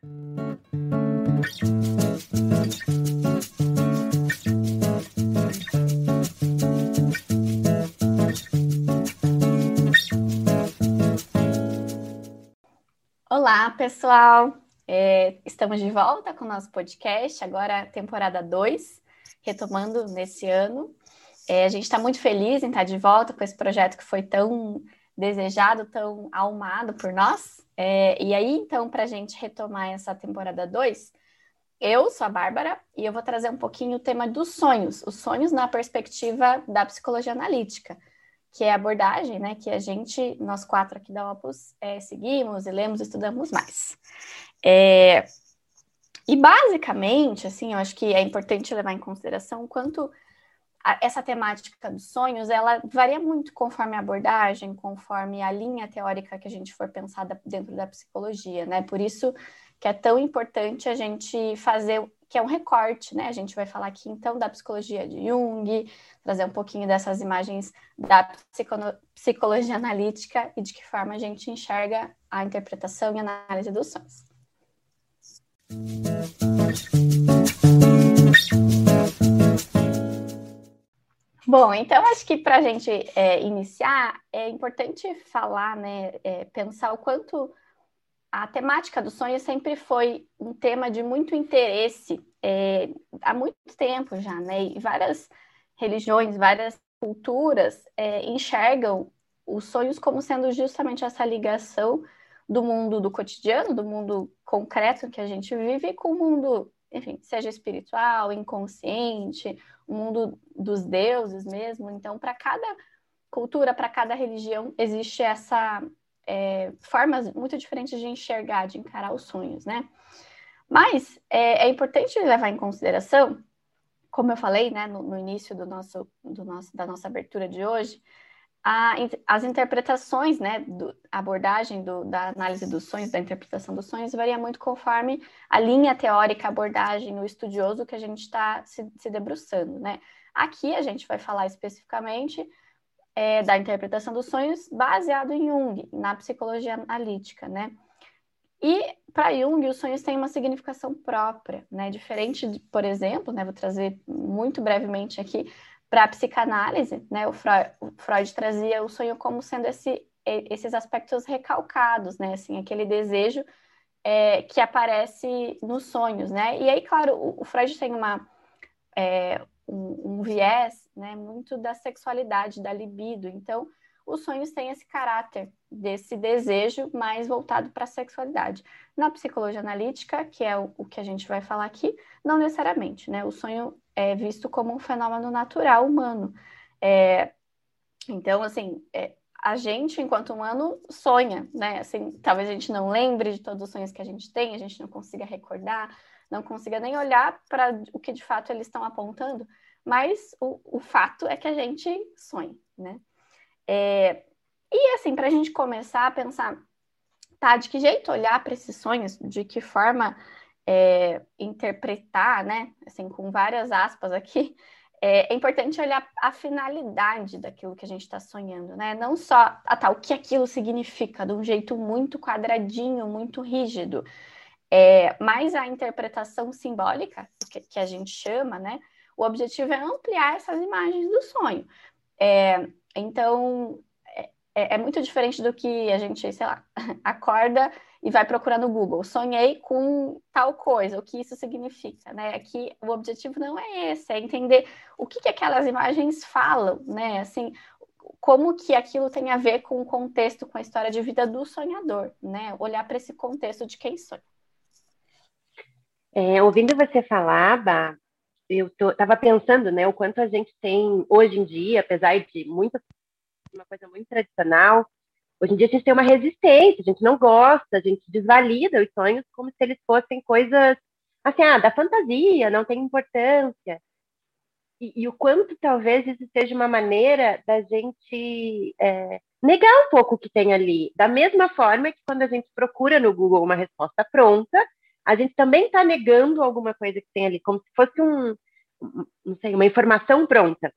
Olá, pessoal! É, estamos de volta com o nosso podcast, agora temporada 2, retomando nesse ano. É, a gente está muito feliz em estar de volta com esse projeto que foi tão desejado, tão almado por nós. É, e aí, então, para a gente retomar essa temporada 2, eu sou a Bárbara e eu vou trazer um pouquinho o tema dos sonhos, os sonhos na perspectiva da psicologia analítica, que é a abordagem né, que a gente, nós quatro aqui da Opus, é, seguimos e lemos estudamos mais. É, e basicamente, assim, eu acho que é importante levar em consideração o quanto essa temática dos sonhos, ela varia muito conforme a abordagem, conforme a linha teórica que a gente for pensada dentro da psicologia, né? Por isso que é tão importante a gente fazer, que é um recorte, né? A gente vai falar aqui, então, da psicologia de Jung, trazer um pouquinho dessas imagens da psicologia analítica e de que forma a gente enxerga a interpretação e análise dos sonhos. Bom, então acho que para a gente é, iniciar é importante falar, né, é, pensar o quanto a temática do sonho sempre foi um tema de muito interesse é, há muito tempo já, né? E várias religiões, várias culturas é, enxergam os sonhos como sendo justamente essa ligação do mundo do cotidiano, do mundo concreto que a gente vive, com o mundo enfim, seja espiritual, inconsciente, o mundo dos deuses mesmo. Então, para cada cultura, para cada religião, existe essa é, formas muito diferentes de enxergar, de encarar os sonhos, né? Mas é, é importante levar em consideração, como eu falei, né, no, no início do nosso, do nosso, da nossa abertura de hoje, a, as interpretações, né, do, a abordagem do, da análise dos sonhos, da interpretação dos sonhos, varia muito conforme a linha teórica, abordagem, o estudioso que a gente está se, se, debruçando, né. Aqui a gente vai falar especificamente é, da interpretação dos sonhos baseado em Jung, na psicologia analítica, né. E para Jung, os sonhos têm uma significação própria, né? Diferente, de, por exemplo, né? Vou trazer muito brevemente aqui para a psicanálise, né, o Freud, o Freud, trazia o sonho como sendo esse, esses aspectos recalcados, né, assim, aquele desejo é, que aparece nos sonhos, né, e aí, claro, o, o Freud tem uma, é, um, um, viés, né, muito da sexualidade, da libido, então, os sonhos têm esse caráter desse desejo mais voltado para a sexualidade. Na psicologia analítica, que é o, o que a gente vai falar aqui, não necessariamente, né, o sonho é visto como um fenômeno natural humano. É, então, assim, é, a gente, enquanto humano, sonha, né? Assim, talvez a gente não lembre de todos os sonhos que a gente tem, a gente não consiga recordar, não consiga nem olhar para o que de fato eles estão apontando, mas o, o fato é que a gente sonha, né? É, e assim, para a gente começar a pensar, tá, de que jeito olhar para esses sonhos, de que forma é, interpretar, né, assim, com várias aspas aqui, é, é, importante olhar a finalidade daquilo que a gente está sonhando, né? Não só ah, tá, o que aquilo significa, de um jeito muito quadradinho, muito rígido, é, mas a interpretação simbólica, que, que, a gente chama, né? O objetivo é ampliar essas imagens do sonho. É, então, é, é, é muito diferente do que a gente, sei lá, acorda e vai procurar no Google. Sonhei com tal coisa, o que isso significa, né? Aqui o objetivo não é esse, é entender o que, que aquelas imagens falam, né? Assim, como que aquilo tem a ver com o contexto, com a história de vida do sonhador, né? Olhar para esse contexto de quem sonha. É, ouvindo você falar, Bah, eu estava pensando, né, o quanto a gente tem hoje em dia, apesar de muita uma coisa muito tradicional, Hoje em dia a gente tem uma resistência, a gente não gosta, a gente desvalida os sonhos como se eles fossem coisas assim, ah, da fantasia, não tem importância. E, e o quanto talvez isso seja uma maneira da gente é, negar um pouco o que tem ali. Da mesma forma que quando a gente procura no Google uma resposta pronta, a gente também está negando alguma coisa que tem ali, como se fosse um, não sei, uma informação pronta.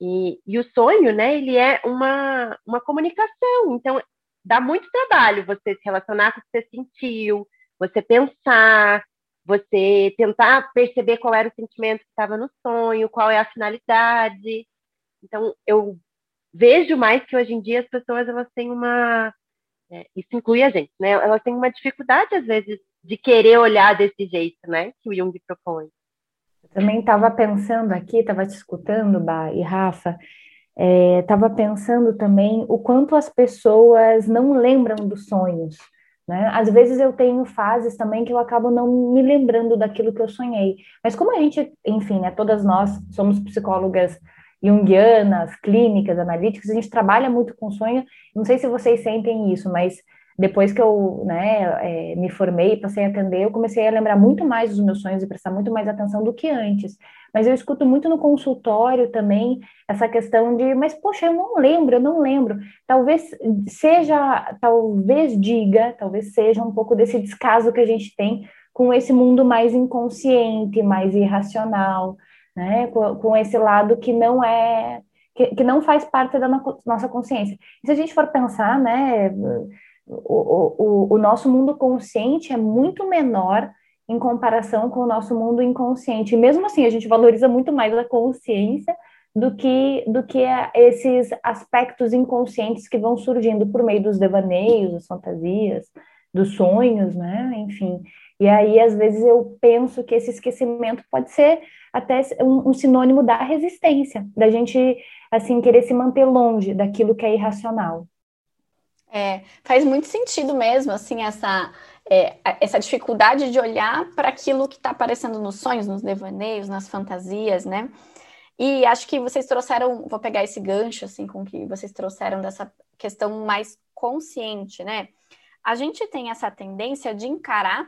E, e, o sonho, né, ele é uma, uma comunicação. Então, dá muito trabalho você se relacionar com o que você sentiu, você pensar, você tentar perceber qual era o sentimento que estava no sonho, qual é a finalidade. Então, eu vejo mais que hoje em dia as pessoas elas têm uma é, isso inclui a gente, né? Elas têm uma dificuldade às vezes de querer olhar desse jeito, né? Que o Jung propõe. Eu também estava pensando aqui, estava te escutando, Bah e Rafa, estava é, pensando também o quanto as pessoas não lembram dos sonhos. Né? Às vezes eu tenho fases também que eu acabo não me lembrando daquilo que eu sonhei. Mas como a gente, enfim, né, todas nós somos psicólogas junguianas, clínicas, analíticas, a gente trabalha muito com sonho. Não sei se vocês sentem isso, mas depois que eu né, é, me formei e passei a atender, eu comecei a lembrar muito mais dos meus sonhos e prestar muito mais atenção do que antes. Mas eu escuto muito no consultório também essa questão de, mas poxa, eu não lembro, eu não lembro. Talvez seja, talvez diga, talvez seja um pouco desse descaso que a gente tem com esse mundo mais inconsciente, mais irracional, né? Com, com esse lado que não é que, que, não faz parte da no, nossa consciência. E se a gente for pensar, né, o, o, o nosso mundo consciente é muito menor em comparação com o nosso mundo inconsciente. E mesmo assim, a gente valoriza muito mais a consciência do que, do que esses aspectos inconscientes que vão surgindo por meio dos devaneios, das fantasias, dos sonhos, né? Enfim. E aí, às vezes, eu penso que esse esquecimento pode ser até um, um sinônimo da resistência, da gente, assim, querer se manter longe daquilo que é irracional. É, faz muito sentido mesmo, assim, essa, é, essa dificuldade de olhar para aquilo que está aparecendo nos sonhos, nos devaneios, nas fantasias, né? E acho que vocês trouxeram, vou pegar esse gancho, assim, com que vocês trouxeram dessa questão mais consciente, né? A gente tem essa tendência de encarar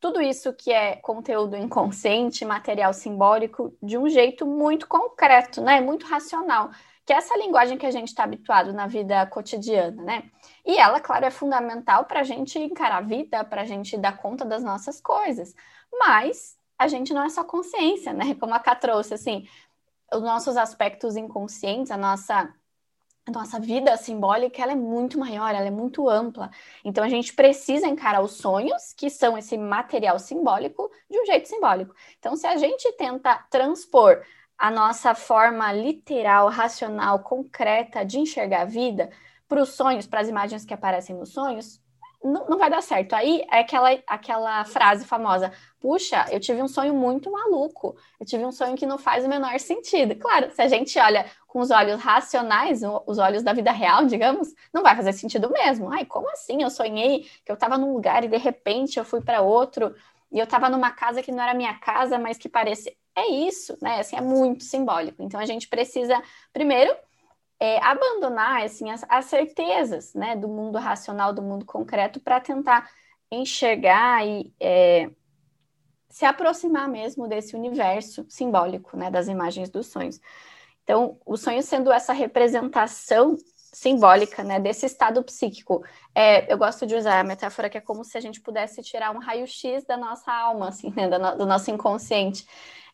tudo isso que é conteúdo inconsciente, material simbólico, de um jeito muito concreto, né? Muito racional que é essa linguagem que a gente está habituado na vida cotidiana, né? E ela, claro, é fundamental para a gente encarar a vida, para a gente dar conta das nossas coisas. Mas a gente não é só consciência, né? Como a Ká trouxe, assim, os nossos aspectos inconscientes, a nossa a nossa vida simbólica ela é muito maior, ela é muito ampla. Então a gente precisa encarar os sonhos, que são esse material simbólico, de um jeito simbólico. Então, se a gente tenta transpor a nossa forma literal, racional, concreta de enxergar a vida para os sonhos, para as imagens que aparecem nos sonhos, não, não, vai dar certo. Aí é aquela, aquela frase famosa: puxa, eu tive um sonho muito maluco, eu tive um sonho que não faz o menor sentido. Claro, se a gente olha com os olhos racionais, os olhos da vida real, digamos, não vai fazer sentido mesmo. Ai, como assim? Eu sonhei que eu estava num lugar e de repente eu fui para outro, e eu estava numa casa que não era minha casa, mas que parecia é isso, né? Assim, é muito simbólico. Então a gente precisa, primeiro, é, abandonar assim, as, as, certezas né, do mundo racional, do mundo concreto, para tentar enxergar e é, se aproximar mesmo desse universo simbólico né, das imagens dos sonhos. Então, o sonho sendo essa representação simbólica, né, desse estado psíquico. É, eu gosto de usar a metáfora que é como se a gente pudesse tirar um raio-x da nossa alma, assim, né, do, do nosso inconsciente.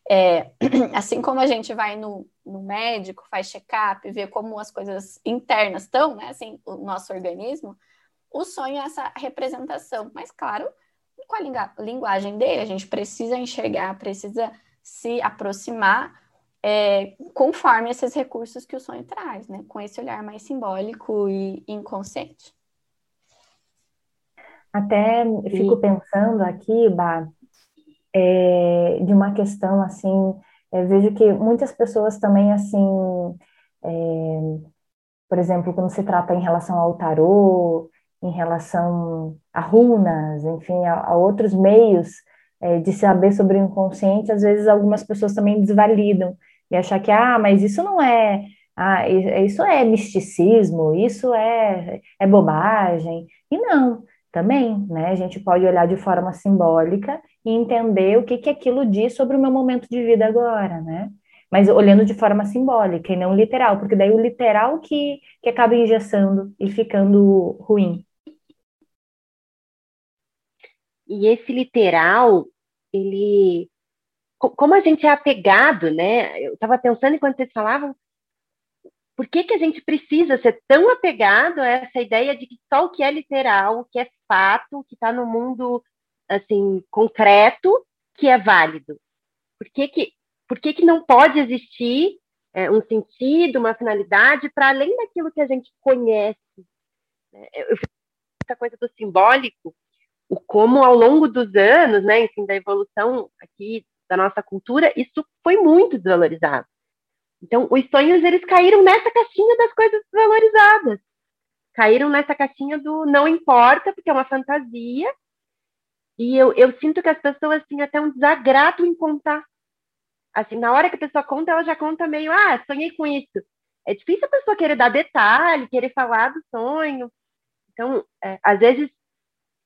É, assim como a gente vai no, no médico, faz check-up, vê como as coisas internas estão, né? Assim, o nosso organismo, o sonho é essa representação. Mas, claro, com a linguagem dele, a gente precisa enxergar, precisa se aproximar é, conforme esses recursos que o sonho traz, né? Com esse olhar mais simbólico e inconsciente. Até fico pensando aqui, Bah, é, de uma questão assim, é, vejo que muitas pessoas também assim, é, por exemplo, quando se trata em relação ao tarô, em relação a runas, enfim, a, a outros meios é, de saber sobre o inconsciente, às vezes algumas pessoas também desvalidam e achar que ah, mas isso não é ah, isso é misticismo, isso é, é bobagem. E não, também, né? A gente pode olhar de forma simbólica e entender o que, que aquilo diz sobre o meu momento de vida agora, né? Mas olhando de forma simbólica e não literal, porque daí o literal que, que acaba engessando e ficando ruim. E esse literal, ele. Como a gente é apegado, né? Eu estava pensando enquanto vocês falavam, por que, que a gente precisa ser tão apegado a essa ideia de que só o que é literal, o que é fato, o que está no mundo assim, concreto que é válido? Por que, que, por que, que não pode existir é, um sentido, uma finalidade para além daquilo que a gente conhece? Eu fiz essa coisa do simbólico, o como ao longo dos anos, né, enfim, da evolução aqui da nossa cultura, isso foi muito desvalorizado. Então, os sonhos, eles caíram nessa caixinha das coisas desvalorizadas. Caíram nessa caixinha do não importa, porque é uma fantasia. E eu, eu sinto que as pessoas têm até um desagrado em contar. Assim, na hora que a pessoa conta, ela já conta meio, ah, sonhei com isso. É difícil a pessoa querer dar detalhe, querer falar do sonho. Então, é, às vezes,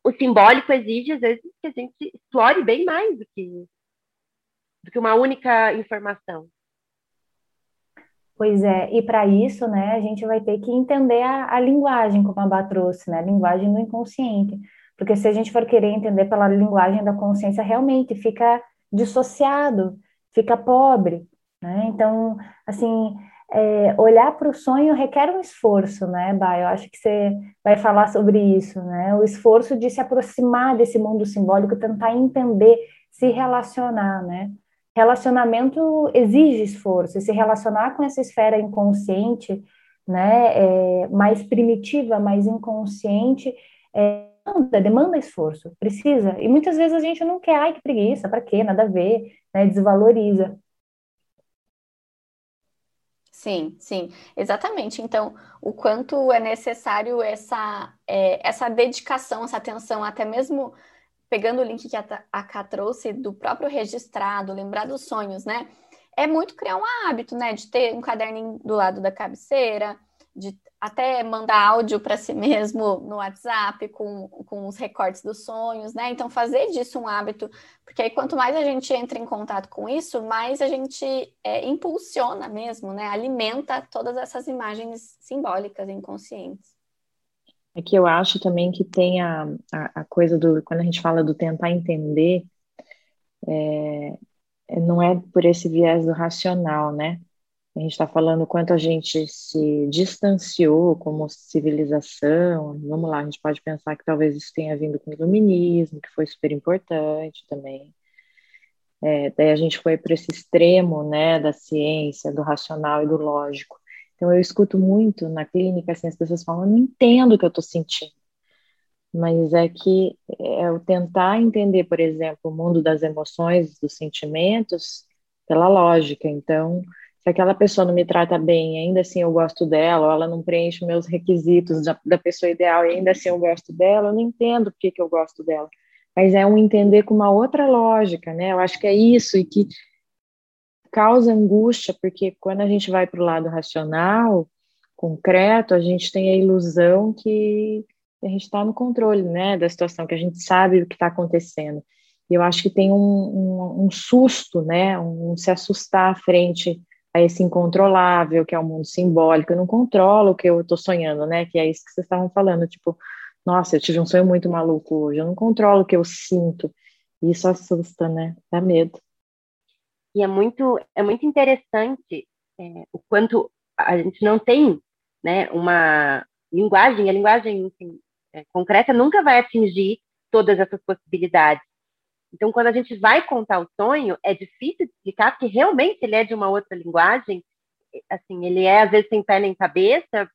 o simbólico exige, às vezes, que a gente explore bem mais do que, do que uma única informação. Pois é, e para isso, né, a gente vai ter que entender a, a linguagem, como a Bá trouxe, né, a linguagem do inconsciente. Porque se a gente for querer entender pela linguagem da consciência, realmente fica dissociado, fica pobre, né? Então, assim, é, olhar para o sonho requer um esforço, né, Bá? Eu acho que você vai falar sobre isso, né? O esforço de se aproximar desse mundo simbólico, tentar entender, se relacionar, né? Relacionamento exige esforço, e se relacionar com essa esfera inconsciente, né, é, mais primitiva, mais inconsciente, é, demanda, demanda esforço, precisa. E muitas vezes a gente não quer, ai que preguiça, para quê? Nada a ver, né, desvaloriza. Sim, sim, exatamente. Então, o quanto é necessário essa, é, essa dedicação, essa atenção, até mesmo pegando o link que a, Ká trouxe do próprio registrado, lembrar dos sonhos, né? É muito criar um hábito, né? De ter um caderninho do lado da cabeceira, de até mandar áudio para si mesmo no WhatsApp com, com os recortes dos sonhos, né? Então, fazer disso um hábito, porque aí quanto mais a gente entra em contato com isso, mais a gente é, impulsiona mesmo, né? Alimenta todas essas imagens simbólicas inconscientes. É que eu acho também que tem a, a, a coisa do, quando a gente fala do tentar entender, é, não é por esse viés do racional, né? A gente está falando quanto a gente se distanciou como civilização. Vamos lá, a gente pode pensar que talvez isso tenha vindo com o iluminismo, que foi super importante também. É, daí a gente foi para esse extremo, né, da ciência, do racional e do lógico. Então, eu escuto muito na clínica, assim, as pessoas falam, eu não entendo o que eu estou sentindo. Mas é que é o tentar entender, por exemplo, o mundo das emoções, dos sentimentos, pela lógica. Então, se aquela pessoa não me trata bem, ainda assim eu gosto dela, ou ela não preenche meus requisitos da, da pessoa ideal, e ainda assim eu gosto dela, eu não entendo por que, que eu gosto dela. Mas é um entender com uma outra lógica, né? Eu acho que é isso, e que causa angústia, porque quando a gente vai para o lado racional, concreto, a gente tem a ilusão que a gente está no controle né, da situação, que a gente sabe o que está acontecendo. E eu acho que tem um, um, um, susto, né, um se assustar à frente a esse incontrolável, que é o mundo simbólico. Eu não controlo o que eu estou sonhando, né, que é isso que vocês estavam falando, tipo, nossa, eu tive um sonho muito maluco hoje, eu não controlo o que eu sinto. Isso assusta, né, dá medo. E é muito, é muito interessante é, o quanto a gente não tem né, uma linguagem, a linguagem enfim, é, concreta nunca vai atingir todas essas possibilidades. Então, quando a gente vai contar o sonho, é difícil explicar, porque realmente ele é de uma outra linguagem, assim, ele é às vezes sem pé nem cabeça,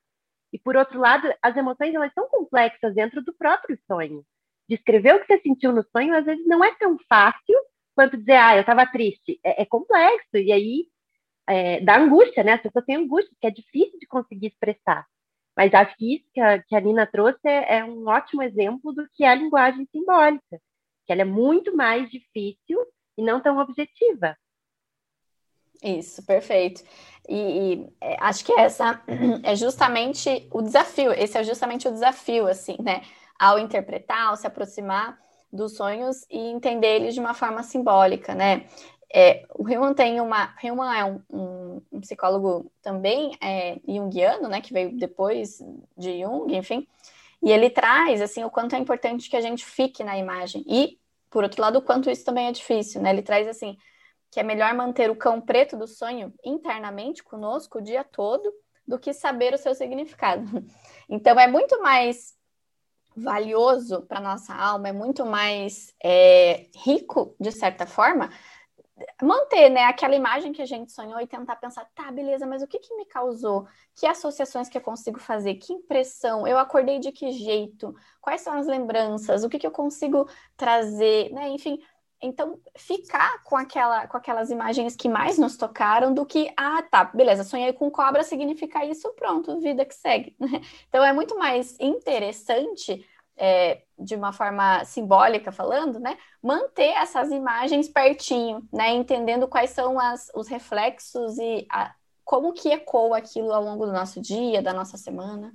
e por outro lado, as emoções elas são complexas dentro do próprio sonho. Descrever o que você sentiu no sonho às vezes não é tão fácil quanto dizer, ah, eu estava triste. É, é, complexo, e aí é, dá angústia, né? As pessoas têm angústia, que é difícil de conseguir expressar. Mas acho que isso que a, que a Nina trouxe é, é um ótimo exemplo do que é a linguagem simbólica, que ela é muito mais difícil e não tão objetiva. Isso, perfeito. E, e é, acho que essa é justamente o desafio, esse é justamente o desafio, assim, né? Ao interpretar, ao se aproximar dos sonhos e entender eles de uma forma simbólica, né? É, o Hillman tem uma. Hillman é um, um, um psicólogo também é, junguiano, né? Que veio depois de Jung, enfim. E ele traz assim o quanto é importante que a gente fique na imagem. E, por outro lado, o quanto isso também é difícil, né? Ele traz assim que é melhor manter o cão preto do sonho internamente conosco o dia todo do que saber o seu significado. Então é muito mais valioso para nossa alma, é muito mais é, rico, de certa forma, manter, né, aquela imagem que a gente sonhou e tentar pensar, tá, beleza, mas o que que me causou? Que associações que eu consigo fazer? Que impressão? Eu acordei de que jeito? Quais são as lembranças? O que que eu consigo trazer, né? Enfim, então ficar com aquela com aquelas imagens que mais nos tocaram do que, ah, tá, beleza, sonhei com cobra significa isso, pronto, vida que segue. Então é muito mais interessante é, de uma forma simbólica falando, né, manter essas imagens pertinho, né, entendendo quais são as, os reflexos e a, como que ecoa aquilo ao longo do nosso dia, da nossa semana.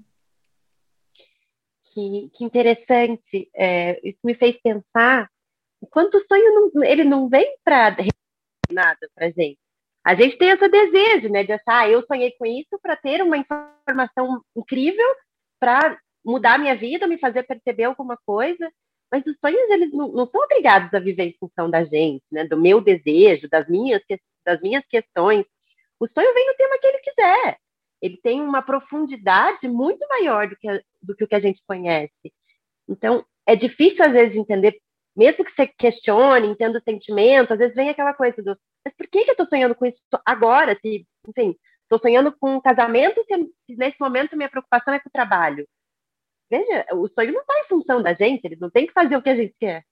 Que, que interessante. É, isso me fez pensar o quanto o sonho não, ele não vem para nada para gente. A gente tem esse desejo, né, de achar, ah, eu sonhei com isso para ter uma informação incrível para mudar minha vida, me fazer perceber alguma coisa. Mas os sonhos, eles não, não são obrigados a viver em função da gente, né? Do meu desejo, das minhas, das minhas questões. O sonho vem no tema que ele quiser. Ele tem uma profundidade muito maior do que, do que o que a gente conhece. Então, é difícil, às vezes, entender, mesmo que você questione, entenda o sentimento, às vezes vem aquela coisa do, mas por que, que eu estou sonhando com isso agora? Se, enfim, estou sonhando com um casamento se nesse momento minha preocupação é com o trabalho. Veja, o sonho não está em função da gente, ele não tem que fazer o que a gente quer.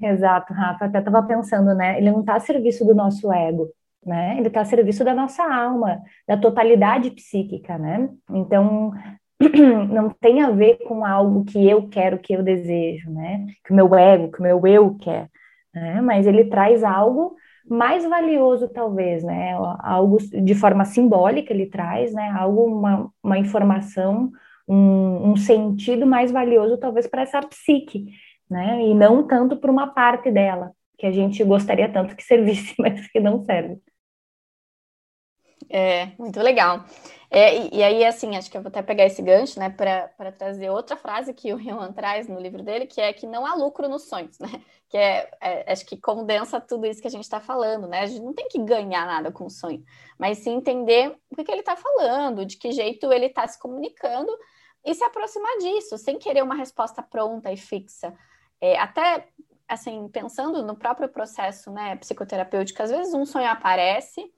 Exato, Rafa. Até estava pensando, né? Ele não está a serviço do nosso ego, né? Ele está a serviço da nossa alma, da totalidade psíquica, né? Então, não tem a ver com algo que eu quero, que eu desejo, né? Que o meu ego, que o meu eu quer, né? Mas ele traz algo mais valioso, talvez, né? Algo de forma simbólica ele traz, né? Algo, uma, uma informação um, um sentido mais valioso, talvez, para essa psique, né? E não tanto para uma parte dela, que a gente gostaria tanto que servisse, mas que não serve. É, muito legal. É, e, e, aí, assim, acho que eu vou até pegar esse gancho, né, para trazer outra frase que o Riemann traz no livro dele, que é que não há lucro nos sonhos, né? Que é, é acho que condensa tudo isso que a gente está falando, né? A gente não tem que ganhar nada com o sonho, mas sim entender o que, que ele está falando, de que jeito ele está se comunicando e se aproximar disso, sem querer uma resposta pronta e fixa. É, até, assim, pensando no próprio processo né, psicoterapêutico, às vezes um sonho aparece,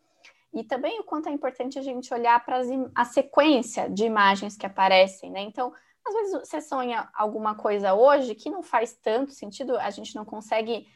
e também o quanto é importante a gente olhar para a sequência de imagens que aparecem, né? Então, às vezes você sonha alguma coisa hoje que não faz tanto sentido, a gente não consegue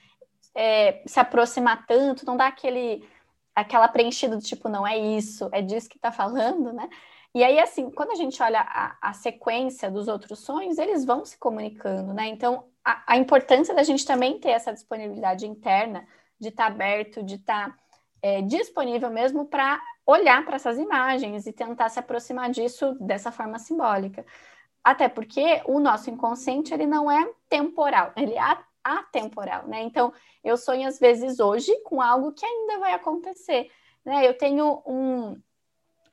é, se aproximar tanto, não dá aquele aquela preenchida do tipo, não é isso, é disso que está falando, né? E aí, assim, quando a gente olha a, a, sequência dos outros sonhos, eles vão se comunicando, né? Então, a, a importância da gente também ter essa disponibilidade interna, de estar tá aberto, de estar tá, é, disponível mesmo para olhar para essas imagens e tentar se aproximar disso dessa forma simbólica. Até porque o nosso inconsciente, ele não é temporal, ele é atemporal, né? Então, eu sonho às vezes hoje com algo que ainda vai acontecer, né? Eu tenho um...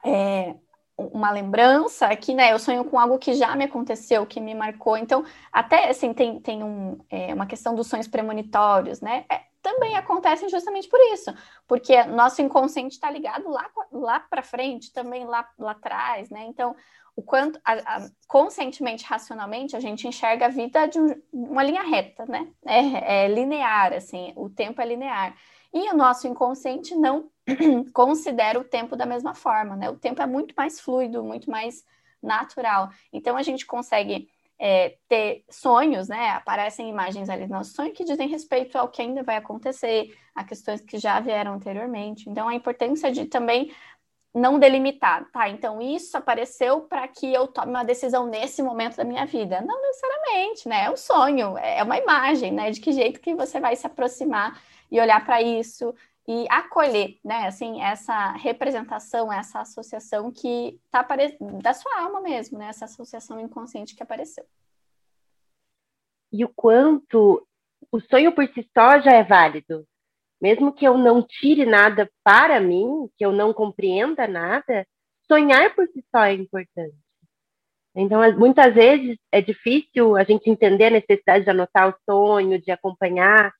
É, uma lembrança que, né, eu sonho com algo que já me aconteceu, que me marcou. Então, até assim, tem, tem um, é, uma questão dos sonhos premonitórios, né? É, também acontecem justamente por isso, porque nosso inconsciente está ligado lá, lá para frente, também lá, lá atrás, né? Então, o quanto a, a, conscientemente, racionalmente, a gente enxerga a vida de um, uma linha reta, né? É, é linear, assim, o tempo é linear. E o nosso inconsciente não considera o tempo da mesma forma, né? O tempo é muito mais fluido, muito mais natural. Então a gente consegue é, ter sonhos, né? Aparecem imagens ali no nosso sonho que dizem respeito ao que ainda vai acontecer, a questões que já vieram anteriormente. Então a importância de também não delimitar, tá? Então isso apareceu para que eu tome uma decisão nesse momento da minha vida. Não necessariamente, né? É um sonho, é uma imagem, né? De que jeito que você vai se aproximar e olhar para isso, e acolher, né, assim, essa representação, essa associação que tá apare... da sua alma mesmo, né, essa associação inconsciente que apareceu. E o quanto o sonho por si só já é válido. Mesmo que eu não tire nada para mim, que eu não compreenda nada, sonhar por si só é importante. Então, muitas vezes é difícil a gente entender a necessidade de anotar o sonho, de acompanhar,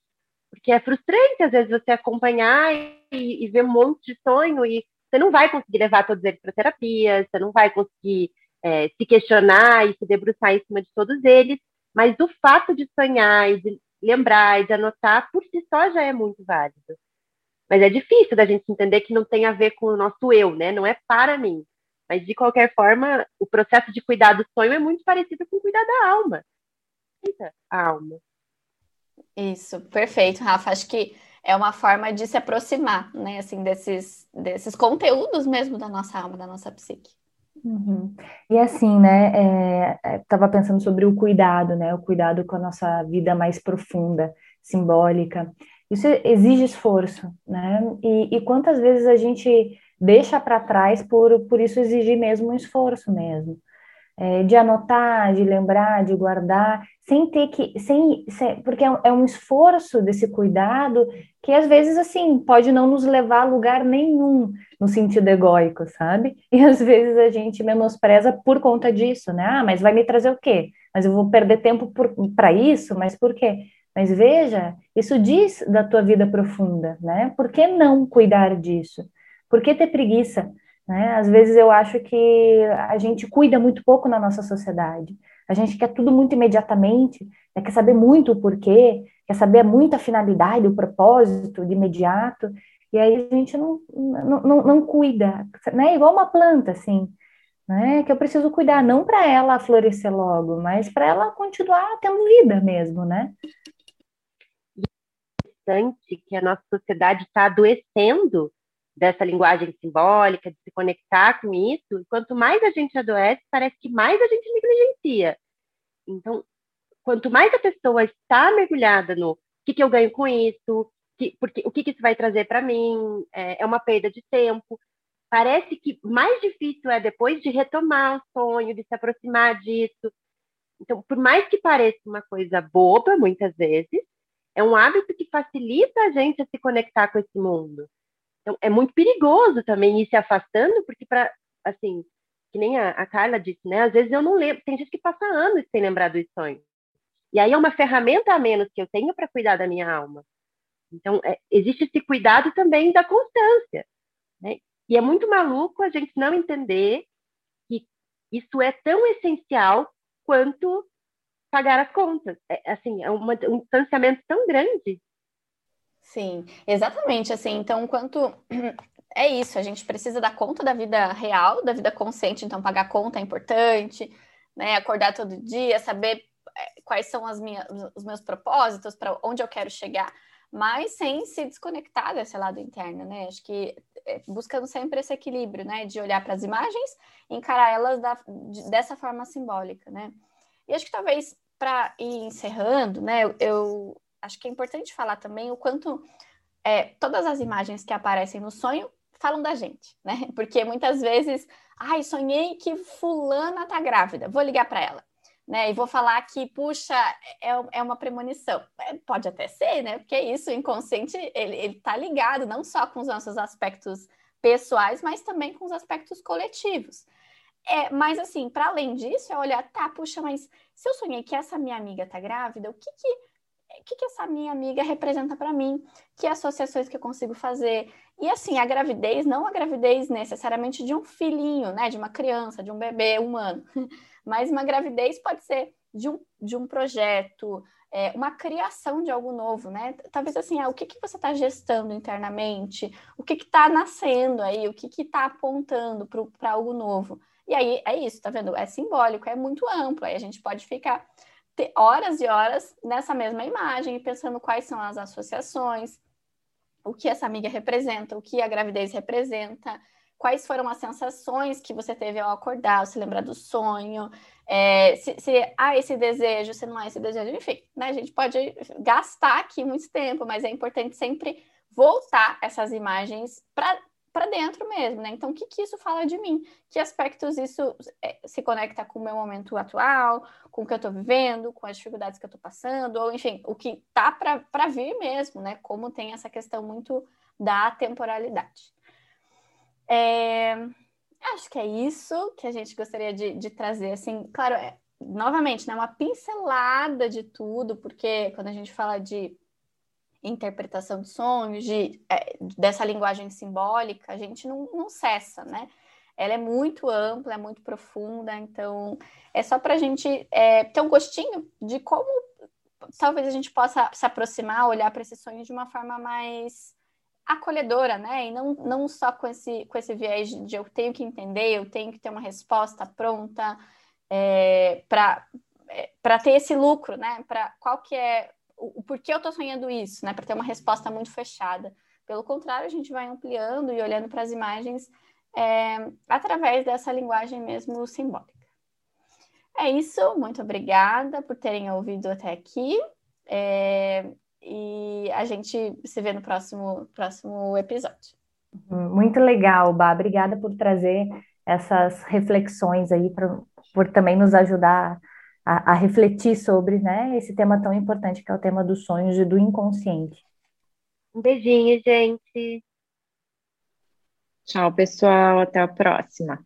porque é frustrante, às vezes, você acompanhar e, e ver um monte de sonho e você não vai conseguir levar todos eles para terapia, você não vai conseguir é, se questionar e se debruçar em cima de todos eles, mas o fato de sonhar e de lembrar e de anotar por si só já é muito válido. Mas é difícil da gente entender que não tem a ver com o nosso eu, né? Não é para mim. Mas de qualquer forma, o processo de cuidar do sonho é muito parecido com cuidar da alma. A alma. Isso, perfeito, Rafa. Acho que é uma forma de se aproximar, né, assim, desses, desses conteúdos mesmo da nossa alma, da nossa psique. Uhum. E assim, né, estava é, é pensando sobre o cuidado, né, o cuidado com a nossa vida mais profunda, simbólica. Isso exige esforço, né, e, e quantas vezes a gente deixa para trás por, por isso exigir mesmo um esforço mesmo é, de anotar, de lembrar, de guardar, sem ter que, sem, sem porque é, é um esforço desse cuidado que às vezes assim pode não nos levar a lugar nenhum no sentido egóico, sabe? E às vezes a gente menospreza por conta disso, né? Ah, mas vai me trazer o quê? Mas eu vou perder tempo para isso? Mas por quê? Mas veja, isso diz da tua vida profunda, né? Por que não cuidar disso? Por que ter preguiça? Né? Às vezes eu acho que a gente cuida muito pouco na nossa sociedade. A gente quer tudo muito imediatamente, né? quer saber muito o porquê, quer saber muito a finalidade, o propósito de imediato, e aí a gente não, não, não, não cuida, né? Igual uma planta, assim, né? Que eu preciso cuidar, não para ela florescer logo, mas para ela continuar tendo vida mesmo, né? Que a nossa sociedade está adoecendo dessa linguagem simbólica, de se conectar com isso, quanto mais a gente adoece, parece que mais a gente negligencia. Então, quanto mais a pessoa está mergulhada no que, que eu ganho com isso, que, porque, o que, que isso vai trazer para mim, é, é uma perda de tempo, parece que mais difícil é depois de retomar o sonho, de se aproximar disso. Então, por mais que pareça uma coisa boba, muitas vezes, é um hábito que facilita a gente a se conectar com esse mundo. Então, é muito perigoso também ir se afastando, porque para, assim, que nem a, a, Carla disse, né? Às vezes eu não lembro, tem gente que passa anos sem lembrar dos sonhos. E aí é uma ferramenta a menos que eu tenho para cuidar da minha alma. Então, é, existe esse cuidado também da constância. Né? E é muito maluco a gente não entender que isso é tão essencial quanto pagar as contas. É, assim, é uma, um distanciamento tão grande Sim, exatamente assim. Então, quanto é isso, a gente precisa dar conta da vida real, da vida consciente, então pagar conta é importante, né? Acordar todo dia, saber é, quais são as minhas, os meus propósitos, para onde eu quero chegar, mas sem se desconectar desse lado interno, né? Acho que é, buscando sempre esse equilíbrio, né? De olhar para as imagens encarar elas da, de, dessa forma simbólica, né? E acho que talvez para ir encerrando, né? Eu acho que é importante falar também o quanto é, todas as imagens que aparecem no sonho falam da gente, né? Porque muitas vezes, ai, sonhei que fulana tá grávida, vou ligar para ela, né? E vou falar que, puxa, é, é uma premonição. É, pode até ser, né? Porque isso, o inconsciente, ele, ele tá ligado não só com os nossos aspectos pessoais, mas também com os aspectos coletivos. É, mas assim, para além disso, é olhar, tá, puxa, mas se eu sonhei que essa minha amiga tá grávida, o que que o que, que essa minha amiga representa para mim, que associações que eu consigo fazer. E assim, a gravidez, não a gravidez necessariamente de um filhinho, né, de uma criança, de um bebê humano, mas uma gravidez pode ser de um, de um projeto, é, uma criação de algo novo, né? Talvez assim, ah, o que, que você está gestando internamente, o que está nascendo aí, o que está apontando para algo novo. E aí é isso, tá vendo? É simbólico, é muito amplo, aí a gente pode ficar horas e horas nessa mesma imagem, pensando quais são as associações, o que essa amiga representa, o que a gravidez representa, quais foram as sensações que você teve ao acordar, se lembrar do sonho, é, se, se há esse desejo, se não há esse desejo, enfim, né? A gente pode gastar aqui muito tempo, mas é importante sempre voltar essas imagens para para dentro mesmo, né? Então, o que, que isso fala de mim? Que aspectos isso é, se conecta com o meu momento atual, com o que eu estou vivendo, com as dificuldades que eu estou passando, ou enfim, o que tá para vir mesmo, né? Como tem essa questão muito da temporalidade. É, acho que é isso que a gente gostaria de, de trazer, assim, claro, é, novamente, né? Uma pincelada de tudo, porque quando a gente fala de interpretação de sonhos, de, é, dessa linguagem simbólica, a gente não, não cessa, né? ela é muito ampla, é muito profunda, então é só para a gente é, ter um gostinho de como talvez a gente possa se aproximar, olhar para esse sonho de uma forma mais acolhedora, né? E não, não só com esse, com esse viés de eu tenho que entender, eu tenho que ter uma resposta pronta é, para é, ter esse lucro, né? Para qual que é o, porquê eu estou sonhando isso, né? Para ter uma resposta muito fechada. Pelo contrário, a gente vai ampliando e olhando para as imagens é, através dessa linguagem mesmo simbólica. É isso, muito obrigada por terem ouvido até aqui. É, e a gente se vê no próximo, próximo episódio. Muito legal, Bá. Obrigada por trazer essas reflexões aí, pra, por também nos ajudar a, a, refletir sobre né, esse tema tão importante que é o tema dos sonhos e do inconsciente. Um beijinho, gente. Tchau, pessoal. Até a próxima.